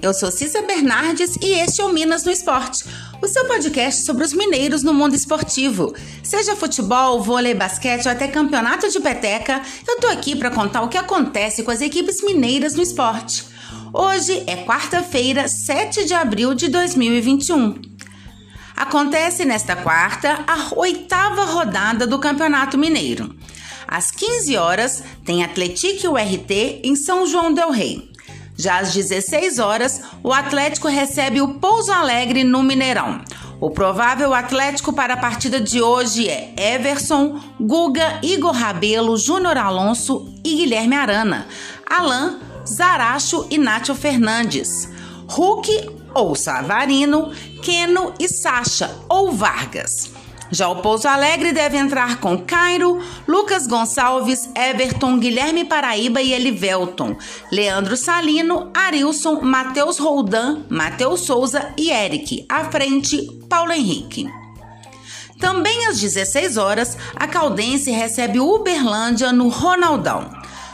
eu sou Cissa Bernardes e este é o Minas no Esporte, o seu podcast sobre os mineiros no mundo esportivo. Seja futebol, vôlei, basquete ou até campeonato de peteca, eu tô aqui para contar o que acontece com as equipes mineiras no esporte. Hoje é quarta-feira, 7 de abril de 2021. Acontece nesta quarta a oitava rodada do Campeonato Mineiro. Às 15 horas, tem Atlético URT em São João del Rei. Já às 16 horas, o Atlético recebe o Pouso Alegre no Mineirão. O provável Atlético para a partida de hoje é Everson, Guga, Igor Rabelo, Júnior Alonso e Guilherme Arana, Alain, Zaracho e Nátio Fernandes, Hulk ou Savarino, Keno e Sacha ou Vargas. Já o Pouso Alegre deve entrar com Cairo, Lucas Gonçalves, Everton, Guilherme Paraíba e Elivelton, Leandro Salino, Arilson, Matheus Roldan, Matheus Souza e Eric. À frente, Paulo Henrique. Também às 16 horas, a Caldense recebe Uberlândia no Ronaldão.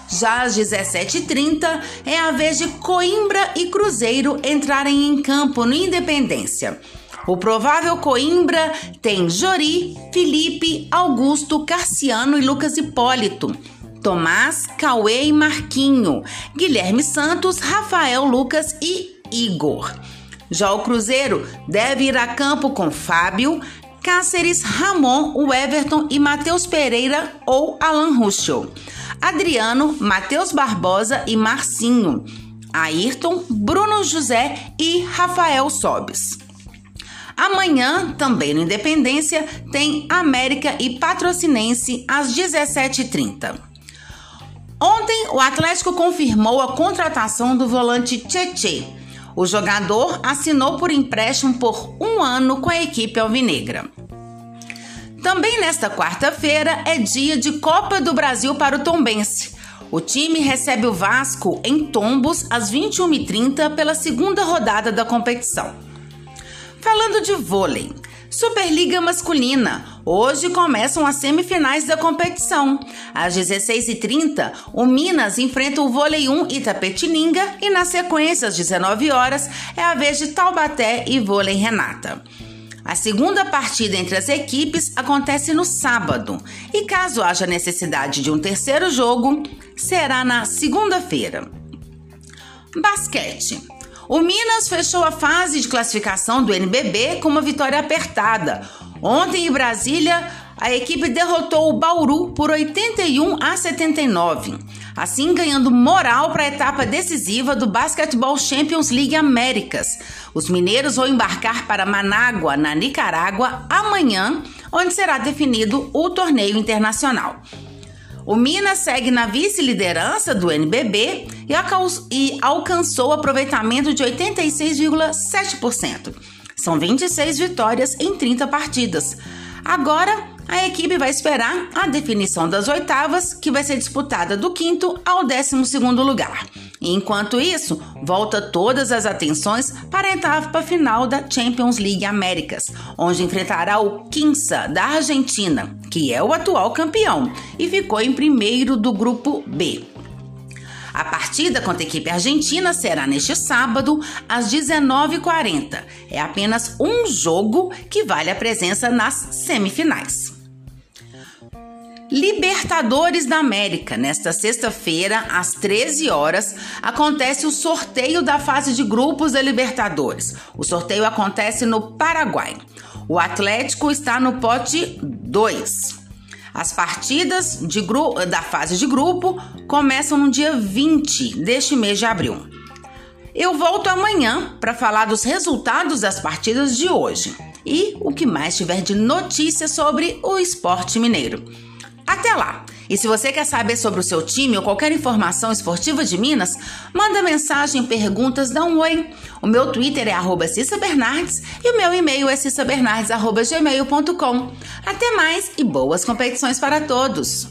Já às 17h30 é a vez de Coimbra e Cruzeiro entrarem em campo no Independência. O provável Coimbra tem Jori, Felipe, Augusto, Carciano e Lucas Hipólito. Tomás, Cauê e Marquinho, Guilherme Santos, Rafael Lucas e Igor. Já o Cruzeiro deve ir a campo com Fábio, Cáceres, Ramon, o Everton e Matheus Pereira ou Alan Ruschel. Adriano, Matheus Barbosa e Marcinho. Ayrton, Bruno José e Rafael Sobes. Amanhã, também no Independência, tem América e Patrocinense às 17h30. Ontem, o Atlético confirmou a contratação do volante Tietê. O jogador assinou por empréstimo por um ano com a equipe alvinegra. Também nesta quarta-feira é dia de Copa do Brasil para o Tombense. O time recebe o Vasco em Tombos às 21h30 pela segunda rodada da competição. Falando de vôlei, Superliga Masculina. Hoje começam as semifinais da competição. Às 16h30, o Minas enfrenta o Vôlei 1 Itapetininga e na sequência, às 19 horas, é a vez de Taubaté e Vôlei Renata. A segunda partida entre as equipes acontece no sábado e, caso haja necessidade de um terceiro jogo, será na segunda-feira. Basquete. O Minas fechou a fase de classificação do NBB com uma vitória apertada. Ontem em Brasília, a equipe derrotou o Bauru por 81 a 79, assim ganhando moral para a etapa decisiva do Basketball Champions League Américas. Os mineiros vão embarcar para Manágua, na Nicarágua, amanhã, onde será definido o torneio internacional. O Minas segue na vice-liderança do NBB e alcançou aproveitamento de 86,7%. São 26 vitórias em 30 partidas. Agora, a equipe vai esperar a definição das oitavas, que vai ser disputada do quinto ao décimo segundo lugar. Enquanto isso, volta todas as atenções para a etapa final da Champions League Américas, onde enfrentará o Quinça da Argentina, que é o atual campeão e ficou em primeiro do grupo B. A partida contra a equipe argentina será neste sábado, às 19h40. É apenas um jogo que vale a presença nas semifinais. Libertadores da América. Nesta sexta-feira, às 13 horas, acontece o sorteio da fase de grupos da Libertadores. O sorteio acontece no Paraguai. O Atlético está no pote 2. As partidas da fase de grupo começam no dia 20 deste mês de abril. Eu volto amanhã para falar dos resultados das partidas de hoje e o que mais tiver de notícias sobre o esporte mineiro. Até lá! E se você quer saber sobre o seu time ou qualquer informação esportiva de Minas, manda mensagem, perguntas, dá um oi. O meu Twitter é arroba Cissa Bernardes e o meu e-mail é cissabernardes.gmail.com. Até mais e boas competições para todos!